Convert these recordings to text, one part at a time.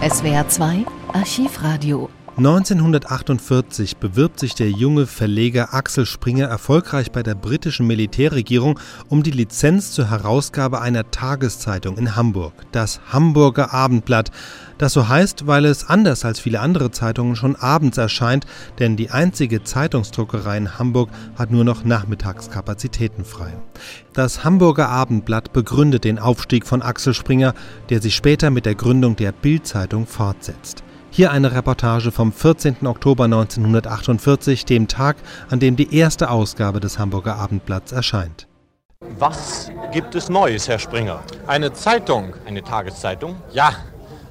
SWR 2 Archivradio 1948 bewirbt sich der junge Verleger Axel Springer erfolgreich bei der britischen Militärregierung um die Lizenz zur Herausgabe einer Tageszeitung in Hamburg, das Hamburger Abendblatt, das so heißt, weil es anders als viele andere Zeitungen schon abends erscheint, denn die einzige Zeitungsdruckerei in Hamburg hat nur noch Nachmittagskapazitäten frei. Das Hamburger Abendblatt begründet den Aufstieg von Axel Springer, der sich später mit der Gründung der Bildzeitung fortsetzt. Hier eine Reportage vom 14. Oktober 1948, dem Tag, an dem die erste Ausgabe des Hamburger Abendblatts erscheint. Was gibt es Neues, Herr Springer? Eine Zeitung. Eine Tageszeitung? Ja,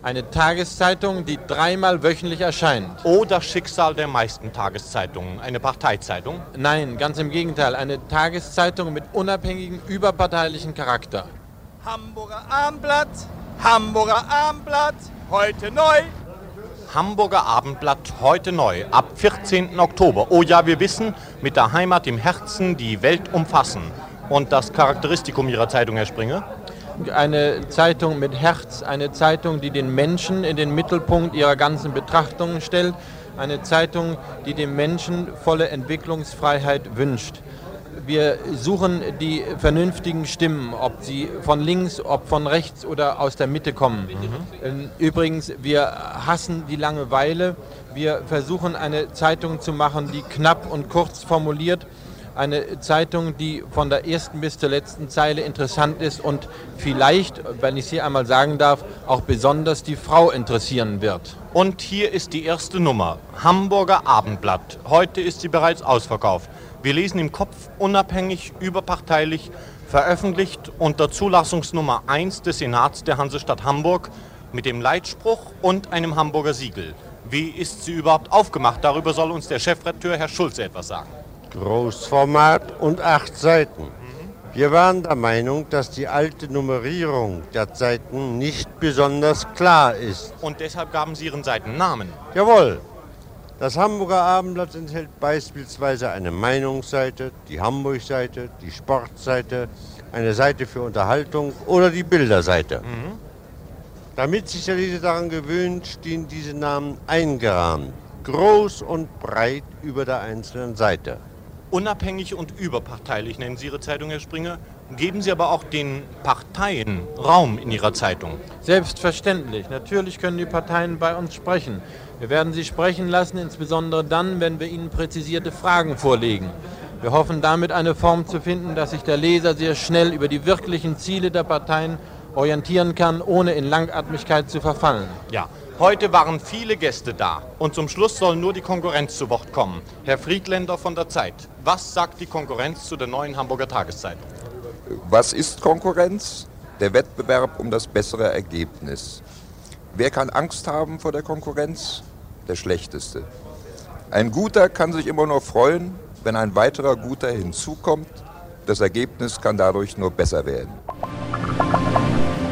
eine Tageszeitung, die dreimal wöchentlich erscheint. Oh, das Schicksal der meisten Tageszeitungen. Eine Parteizeitung? Nein, ganz im Gegenteil. Eine Tageszeitung mit unabhängigem, überparteilichen Charakter. Hamburger Abendblatt, Hamburger Abendblatt, heute neu, Hamburger Abendblatt heute neu, ab 14. Oktober. Oh ja, wir wissen, mit der Heimat im Herzen die Welt umfassen. Und das Charakteristikum Ihrer Zeitung, Herr Springer? Eine Zeitung mit Herz, eine Zeitung, die den Menschen in den Mittelpunkt ihrer ganzen Betrachtungen stellt, eine Zeitung, die dem Menschen volle Entwicklungsfreiheit wünscht wir suchen die vernünftigen Stimmen, ob sie von links, ob von rechts oder aus der Mitte kommen. Mhm. Übrigens, wir hassen die Langeweile. Wir versuchen eine Zeitung zu machen, die knapp und kurz formuliert, eine Zeitung, die von der ersten bis zur letzten Zeile interessant ist und vielleicht, wenn ich es hier einmal sagen darf, auch besonders die Frau interessieren wird. Und hier ist die erste Nummer, Hamburger Abendblatt. Heute ist sie bereits ausverkauft. Wir lesen im Kopf unabhängig, überparteilich, veröffentlicht unter Zulassungsnummer 1 des Senats der Hansestadt Hamburg mit dem Leitspruch und einem Hamburger Siegel. Wie ist sie überhaupt aufgemacht? Darüber soll uns der Chefredakteur Herr Schulze etwas sagen. Großformat und acht Seiten. Wir waren der Meinung, dass die alte Nummerierung der Seiten nicht besonders klar ist. Und deshalb gaben Sie Ihren Seitennamen. Jawohl, das Hamburger Abendblatt enthält beispielsweise eine Meinungsseite, die Hamburg-Seite, die Sportseite, eine Seite für Unterhaltung oder die Bilderseite. Mhm. Damit sich der Leser daran gewöhnt, stehen diese Namen eingerahmt, groß und breit über der einzelnen Seite. Unabhängig und überparteilich nennen Sie Ihre Zeitung, Herr Springer. Geben Sie aber auch den Parteien Raum in Ihrer Zeitung? Selbstverständlich. Natürlich können die Parteien bei uns sprechen. Wir werden sie sprechen lassen, insbesondere dann, wenn wir ihnen präzisierte Fragen vorlegen. Wir hoffen damit eine Form zu finden, dass sich der Leser sehr schnell über die wirklichen Ziele der Parteien orientieren kann, ohne in Langatmigkeit zu verfallen. Ja, heute waren viele Gäste da und zum Schluss soll nur die Konkurrenz zu Wort kommen. Herr Friedländer von der Zeit, was sagt die Konkurrenz zu der neuen Hamburger Tageszeitung? Was ist Konkurrenz? Der Wettbewerb um das bessere Ergebnis. Wer kann Angst haben vor der Konkurrenz? Der Schlechteste. Ein Guter kann sich immer nur freuen, wenn ein weiterer Guter hinzukommt. Das Ergebnis kann dadurch nur besser werden.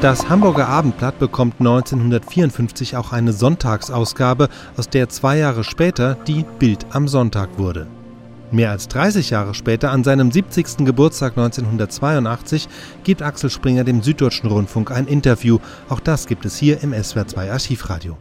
Das Hamburger Abendblatt bekommt 1954 auch eine Sonntagsausgabe, aus der zwei Jahre später die Bild am Sonntag wurde. Mehr als 30 Jahre später, an seinem 70. Geburtstag 1982, gibt Axel Springer dem Süddeutschen Rundfunk ein Interview. Auch das gibt es hier im SWR2 Archivradio.